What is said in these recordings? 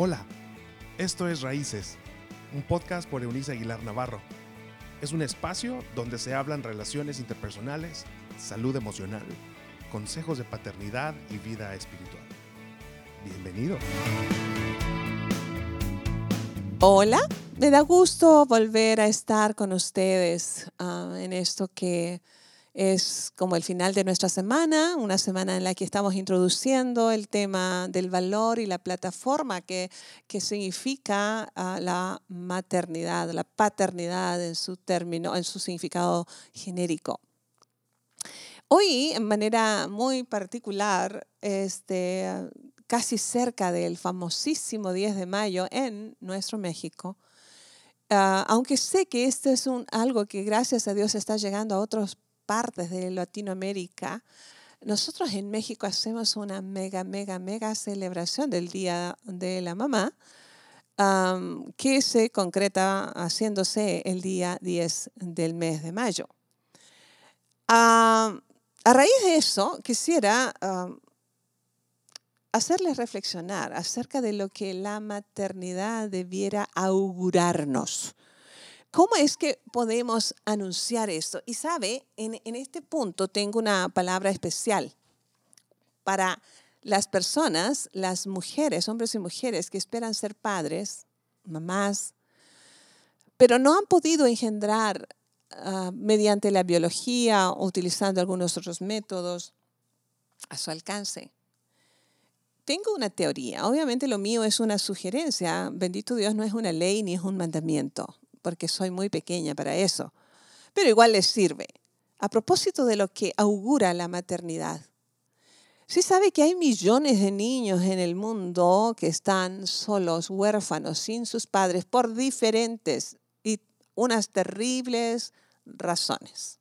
Hola, esto es Raíces, un podcast por Eunice Aguilar Navarro. Es un espacio donde se hablan relaciones interpersonales, salud emocional, consejos de paternidad y vida espiritual. Bienvenido. Hola, me da gusto volver a estar con ustedes ah, en esto que es como el final de nuestra semana, una semana en la que estamos introduciendo el tema del valor y la plataforma que, que significa ah, la maternidad, la paternidad en su término, en su significado genérico. Hoy, en manera muy particular, este, casi cerca del famosísimo 10 de mayo en nuestro México, ah, aunque sé que esto es un, algo que gracias a Dios está llegando a otros partes de Latinoamérica, nosotros en México hacemos una mega, mega, mega celebración del Día de la Mamá, que se concreta haciéndose el día 10 del mes de mayo. a raíz de eso, quisiera hacerles reflexionar acerca de lo que la maternidad debiera augurarnos. ¿Cómo es que podemos anunciar esto? Y sabe, en, este punto tengo una palabra especial para las personas, las mujeres, hombres y mujeres que esperan ser padres, mamás, pero no han podido engendrar ah, mediante la biología o utilizando algunos otros métodos a su alcance. Tengo una teoría, obviamente lo mío es una sugerencia, bendito Dios no es una ley ni es un mandamiento porque soy muy pequeña para eso, pero igual les sirve. A propósito de lo que augura la maternidad. Sí sabe que hay millones de niños en el mundo que están solos, huérfanos, sin sus padres, por diferentes y unas terribles razones.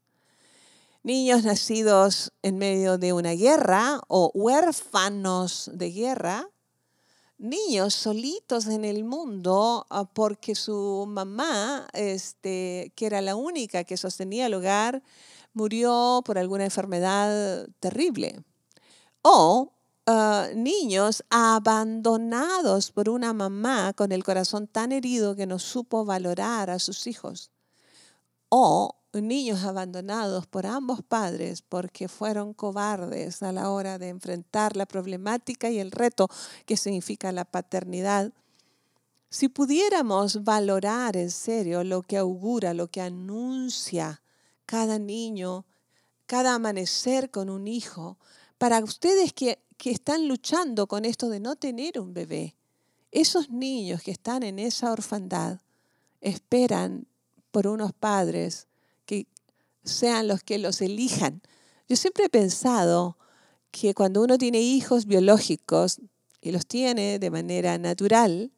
Niños nacidos en medio de una guerra o huérfanos de guerra, niños solitos en el mundo ah, porque su mamá, este, que era la única que sostenía el hogar, murió por alguna enfermedad terrible. O ah, niños abandonados por una mamá con el corazón tan herido que no supo valorar a sus hijos. O niños abandonados por ambos padres porque fueron cobardes a la hora de enfrentar la problemática y el reto que significa la paternidad. Si pudiéramos valorar en serio lo que augura, lo que anuncia cada niño, cada amanecer con un hijo, para ustedes que, que están luchando con esto de no tener un bebé, esos niños que están en esa orfandad esperan por unos padres que sean los que los elijan. Yo siempre he pensado que cuando uno tiene hijos biológicos y los tiene de manera natural,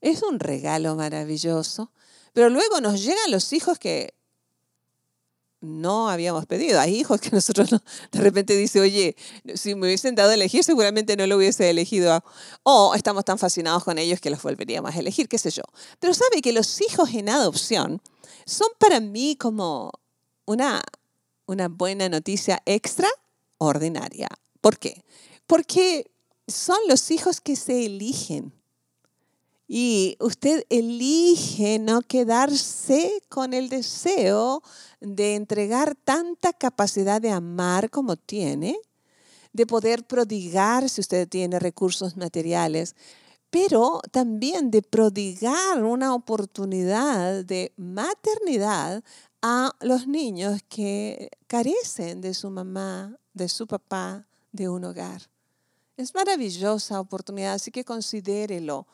es un regalo maravilloso, pero luego nos llegan los hijos que no habíamos pedido. Hay hijos que nosotros de repente dice, oye, si me hubiesen dado a elegir, seguramente no lo hubiese elegido. O estamos tan fascinados con ellos que los volveríamos a elegir, qué sé yo. Pero sabe que los hijos en adopción son para mí como una, una buena noticia extraordinaria. ¿Por qué? Porque son los hijos que se eligen. Y usted elige no quedarse con el deseo de entregar tanta capacidad de amar como tiene, de poder prodigar si usted tiene recursos materiales, pero también de prodigar una oportunidad de maternidad a los niños que carecen de su mamá, de su papá, de un hogar. Es maravillosa oportunidad, así que considérelo.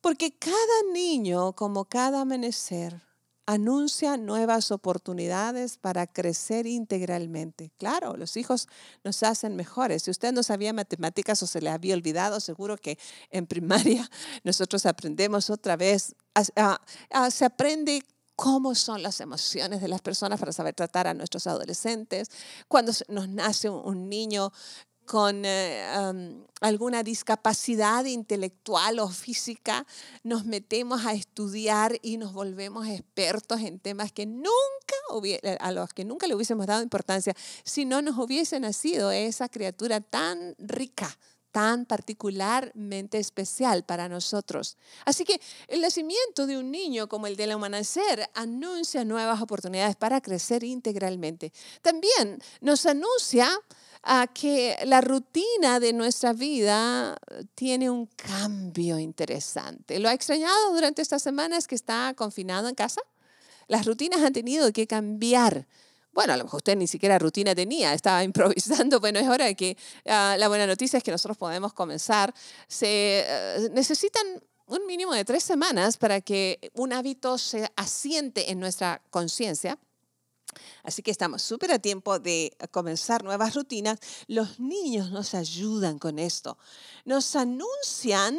Porque cada niño, como cada amanecer, anuncia nuevas oportunidades para crecer integralmente. Claro, los hijos nos hacen mejores. Si usted no sabía matemáticas o se le había olvidado, seguro que en primaria nosotros aprendemos otra vez. se aprende cómo son las emociones de las personas para saber tratar a nuestros adolescentes. Cuando nos nace un niño con eh, alguna discapacidad intelectual o física, nos metemos a estudiar y nos volvemos expertos en temas que nunca a los que nunca le hubiésemos dado importancia si no nos hubiese nacido esa criatura tan rica, tan particularmente especial para nosotros. Así que el nacimiento de un niño como el del amanecer anuncia nuevas oportunidades para crecer integralmente. También nos anuncia a que la rutina de nuestra vida tiene un cambio interesante. ¿Lo ha extrañado durante estas semanas que está confinado en casa? Las rutinas han tenido que cambiar. Bueno, a lo mejor usted ni siquiera rutina tenía, estaba improvisando. Bueno, es hora de que ah, la buena noticia es que nosotros podemos comenzar. Se eh, necesitan un mínimo de tres semanas para que un hábito se asiente en nuestra conciencia Así que estamos súper a tiempo de comenzar nuevas rutinas. Los niños nos ayudan con esto. Nos anuncian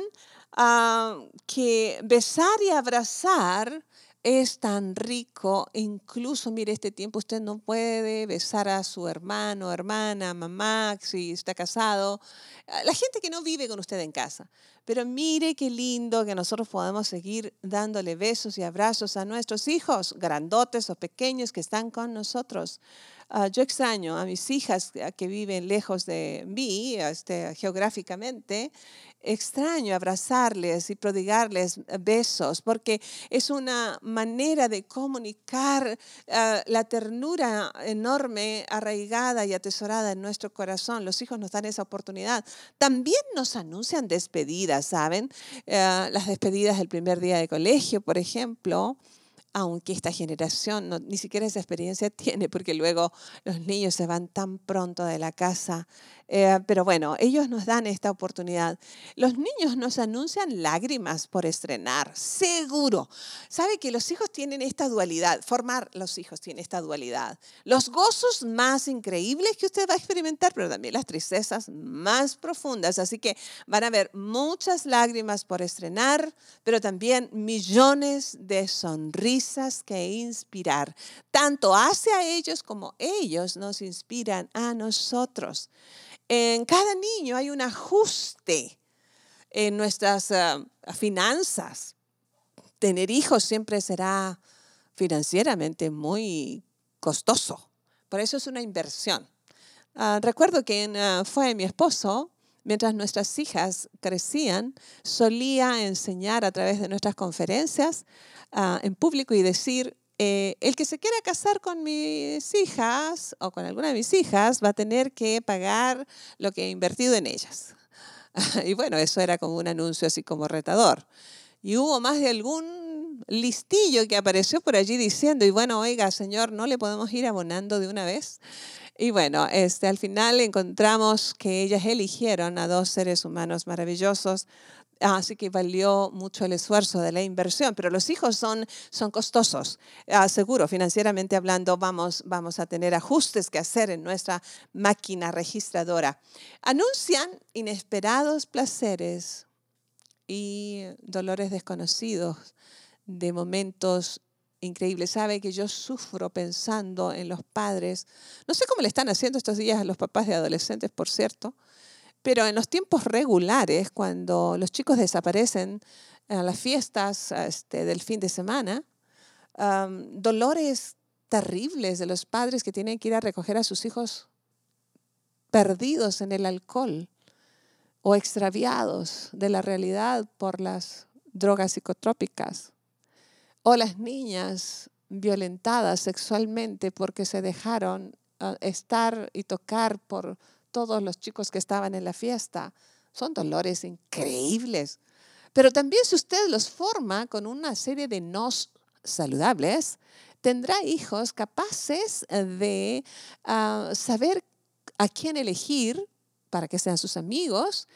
ah, que besar y abrazar es tan rico, incluso, mire, este tiempo usted no puede besar a su hermano, hermana, mamá, si está casado, la gente que no vive con usted en casa. Pero mire qué lindo que nosotros podamos seguir dándole besos y abrazos a nuestros hijos, grandotes o pequeños que están con nosotros. Ah, yo extraño a mis hijas que viven lejos de mí, este, geográficamente, extraño abrazarles y prodigarles besos, porque es una manera de comunicar ah, la ternura enorme, arraigada y atesorada en nuestro corazón. Los hijos nos dan esa oportunidad. También nos anuncian despedidas, ¿saben? Ah, las despedidas del primer día de colegio, por ejemplo aunque esta generación ni siquiera esa experiencia tiene, porque luego los niños se van tan pronto de la casa. Eh, pero bueno, ellos nos dan esta oportunidad. Los niños nos anuncian lágrimas por estrenar, seguro. Sabe que los hijos tienen esta dualidad, formar los hijos tiene esta dualidad. Los gozos más increíbles que usted va a experimentar, pero también las tristezas más profundas. Así que van a haber muchas lágrimas por estrenar, pero también millones de sonrisas que inspirar, tanto hacia ellos como ellos nos inspiran a nosotros. En cada niño hay un ajuste en nuestras ah, finanzas. Tener hijos siempre será financieramente muy costoso. Por eso es una inversión. Ah, recuerdo que ah, fue mi esposo, mientras nuestras hijas crecían, solía enseñar a través de nuestras conferencias en público y decir, eh, el que se quiera casar con mis hijas o con alguna de mis hijas va a tener que pagar lo que he invertido en ellas. y bueno, eso era como un anuncio así como retador. Y hubo más de algún listillo que apareció por allí diciendo, y bueno, oiga, señor, ¿no le podemos ir abonando de una vez? Y bueno, este, al final encontramos que ellas eligieron a dos seres humanos maravillosos, Así que valió mucho el esfuerzo de la inversión, pero los hijos son, son costosos. Ah, seguro, financieramente hablando, vamos, vamos a tener ajustes que hacer en nuestra máquina registradora. Anuncian inesperados placeres y dolores desconocidos de momentos increíbles. Sabe que yo sufro pensando en los padres. No sé cómo le están haciendo estos días a los papás de adolescentes, por cierto pero en los tiempos regulares, cuando los chicos desaparecen a las fiestas este, del fin de semana, dolores terribles de los padres que tienen que ir a recoger a sus hijos perdidos en el alcohol o extraviados de la realidad por las drogas psicotrópicas, o las niñas violentadas sexualmente porque se dejaron ah, estar y tocar por todos los chicos que estaban en la fiesta. Son dolores increíbles. Pero también si usted los forma con una serie de nos saludables, tendrá hijos capaces de ah, saber a quién elegir para que sean sus amigos,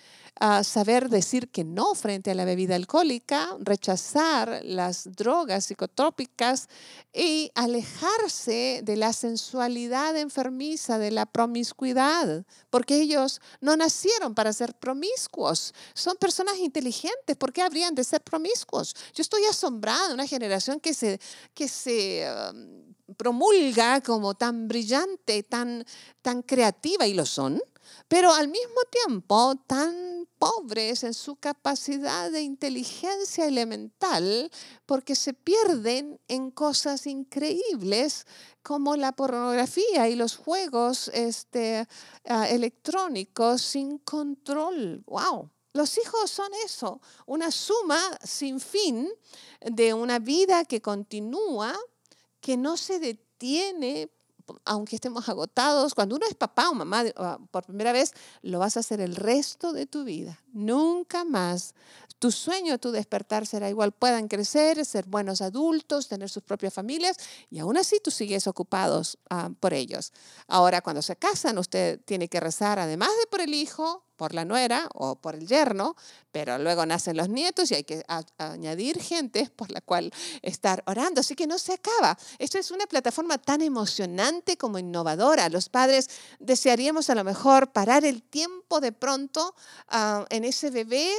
saber decir que no frente a la bebida alcohólica, rechazar las drogas psicotrópicas y alejarse de la sensualidad enfermiza, de la promiscuidad, porque ellos no nacieron para ser promiscuos, son personas inteligentes, ¿por qué habrían de ser promiscuos? Yo estoy asombrada de una generación que se, que se um, promulga como tan brillante, tan, tan creativa, y lo son, pero al mismo tiempo tan pobres en su capacidad de inteligencia elemental porque se pierden en cosas increíbles como la pornografía y los juegos este, ah, electrónicos sin control. ¡Wow! Los hijos son eso, una suma sin fin de una vida que continúa, que no se detiene aunque estemos agotados, cuando uno es papá o mamá ah, por primera vez, lo vas a hacer el resto de tu vida. Nunca más. Tu sueño, tu despertar será igual. Puedan crecer, ser buenos adultos, tener sus propias familias y aún así tú sigues ocupados ah, por ellos. Ahora, cuando se casan, usted tiene que rezar, además de por el hijo, por la nuera o por el yerno, pero luego nacen los nietos y hay que añadir gente por la cual estar orando. Así que no se acaba. Esto es una plataforma tan emocionante como innovadora. Los padres desearíamos a lo mejor parar el tiempo de pronto ah, en ese bebé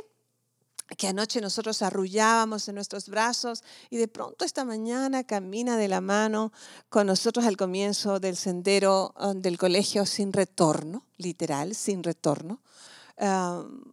que anoche nosotros arrullábamos en nuestros brazos y de pronto esta mañana camina de la mano con nosotros al comienzo del sendero ah, del colegio sin retorno, literal, sin retorno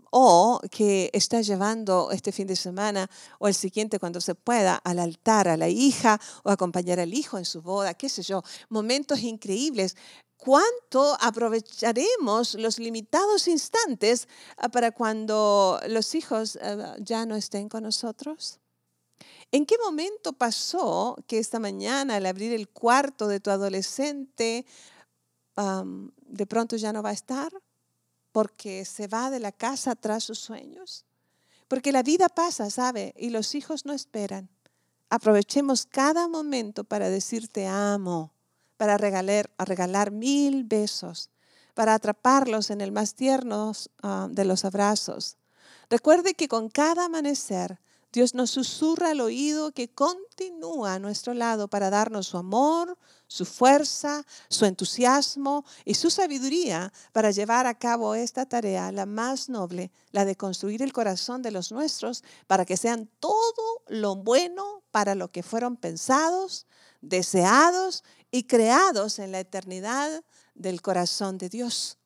o que está llevando este fin de semana o el siguiente cuando se pueda al altar a la hija o acompañar al hijo en su boda, qué sé yo, momentos increíbles. ¿Cuánto aprovecharemos los limitados instantes ah, para cuando los hijos ah, ya no estén con nosotros? ¿En qué momento pasó que esta mañana al abrir el cuarto de tu adolescente de pronto ya no va a estar? porque se va de la casa tras sus sueños. Porque la vida pasa, ¿sabe? Y los hijos no esperan. Aprovechemos cada momento para decirte amo, para regalar, mil besos, para atraparlos en el más tierno ah, de los abrazos. Recuerde que con cada amanecer Dios nos susurra al oído que continúa a nuestro lado para darnos su amor, su fuerza, su entusiasmo y su sabiduría para llevar a cabo esta tarea, la más noble, la de construir el corazón de los nuestros para que sean todo lo bueno para lo que fueron pensados, deseados y creados en la eternidad del corazón de Dios.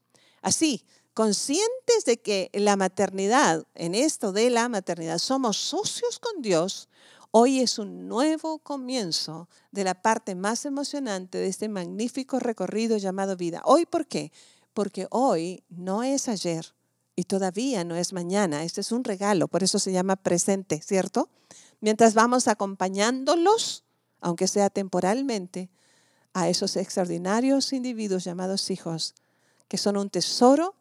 Así, conscientes de que la maternidad, en esto de la maternidad, somos socios con Dios, hoy es un nuevo comienzo de la parte más emocionante de este magnífico recorrido llamado vida. Hoy, ¿por qué? Porque hoy no es ayer y todavía no es mañana. Este es un regalo, por eso se llama presente, ¿cierto? Mientras vamos acompañándolos, aunque sea temporalmente, a esos extraordinarios individuos llamados hijos, que son un tesoro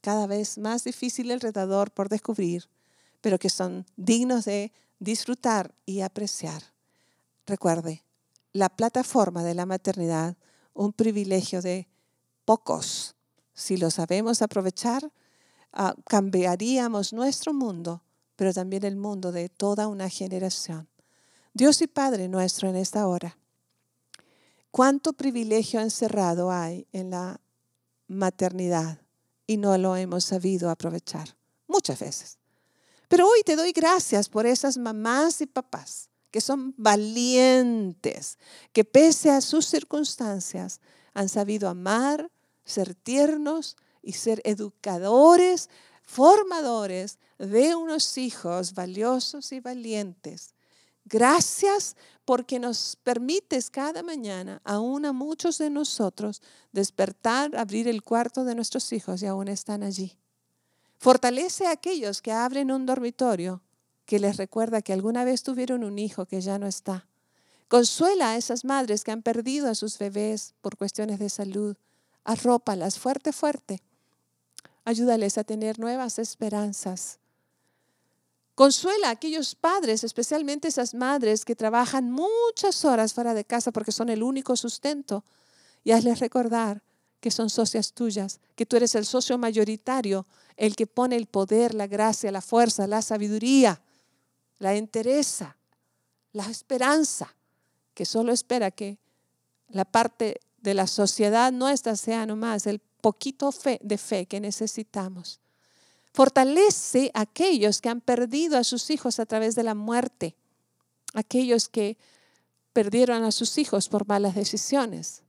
cada vez más difícil el por descubrir, pero que son dignos de disfrutar y apreciar. Recuerde, la plataforma de la maternidad, un privilegio de pocos. Si lo sabemos aprovechar, ah, cambiaríamos nuestro mundo, pero también el mundo de toda una generación. Dios y Padre nuestro en esta hora, cuánto privilegio encerrado hay en la maternidad y no lo hemos sabido aprovechar muchas veces. Pero hoy te doy gracias por esas mamás y papás que son valientes, que pese a sus circunstancias han sabido amar, ser tiernos y ser educadores, formadores de unos hijos valiosos y valientes. Gracias porque nos permites cada mañana, aún a muchos de nosotros, despertar, abrir el cuarto de nuestros hijos y aún están allí. Fortalece a aquellos que abren un dormitorio que les recuerda que alguna vez tuvieron un hijo que ya no está. Consuela a esas madres que han perdido a sus bebés por cuestiones de salud. Arrópalas fuerte, fuerte. Ayúdales a tener nuevas esperanzas. Consuela a aquellos padres, especialmente esas madres que trabajan muchas horas fuera de casa porque son el único sustento. Y hazles recordar que son socias tuyas, que tú eres el socio mayoritario, el que pone el poder, la gracia, la fuerza, la sabiduría, la entereza, la esperanza, que solo espera que la parte de la sociedad nuestra sea nomás el poquito fe, de fe que necesitamos. Fortalece a aquellos que han perdido a sus hijos a través de la muerte, aquellos que perdieron a sus hijos por malas decisiones,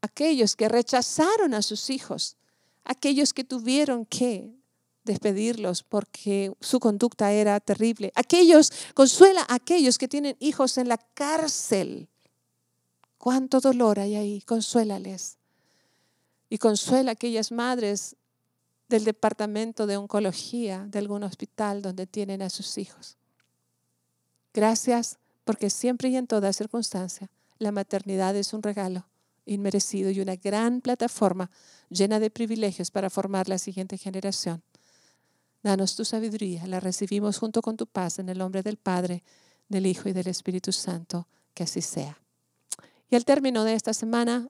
aquellos que rechazaron a sus hijos, aquellos que tuvieron que despedirlos porque su conducta era terrible. Aquellos, consuela a aquellos que tienen hijos en la cárcel. Cuánto dolor hay ahí, consuélales. Y consuela a aquellas madres del departamento de oncología de algún hospital donde tienen a sus hijos. Gracias porque siempre y en toda circunstancia la maternidad es un regalo inmerecido y una gran plataforma llena de privilegios para formar la siguiente generación. Danos tu sabiduría, la recibimos junto con tu paz en el nombre del Padre, del Hijo y del Espíritu Santo, que así sea. Y al término de esta semana,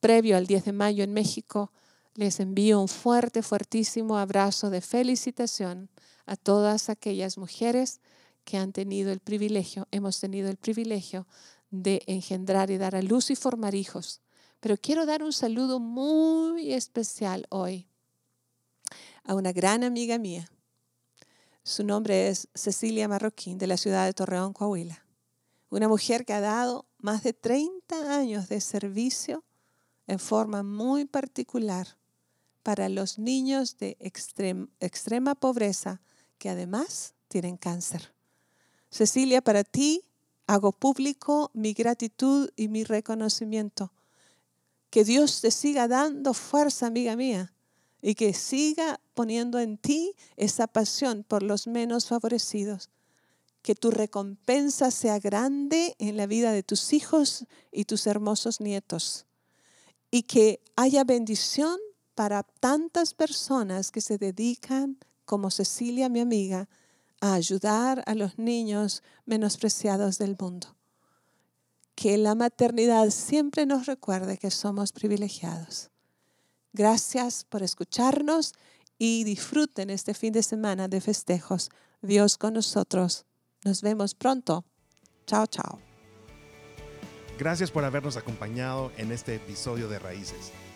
previo al 10 de mayo en México, les envío un fuerte, fuertísimo abrazo de felicitación a todas aquellas mujeres que han tenido el privilegio, hemos tenido el privilegio de engendrar y dar a luz y formar hijos. Pero quiero dar un saludo muy especial hoy a una gran amiga mía. Su nombre es Cecilia Marroquín, de la ciudad de Torreón, Coahuila. Una mujer que ha dado más de 30 años de servicio en forma muy particular para los niños de extrema pobreza que además tienen cáncer. Cecilia, para ti hago público mi gratitud y mi reconocimiento. Que Dios te siga dando fuerza, amiga mía, y que siga poniendo en ti esa pasión por los menos favorecidos. Que tu recompensa sea grande en la vida de tus hijos y tus hermosos nietos. Y que haya bendición para tantas personas que se dedican, como Cecilia, mi amiga, a ayudar a los niños menospreciados del mundo. Que la maternidad siempre nos recuerde que somos privilegiados. Gracias por escucharnos y disfruten este fin de semana de festejos. Dios con nosotros. Nos vemos pronto. Chao, chao. Gracias por habernos acompañado en este episodio de Raíces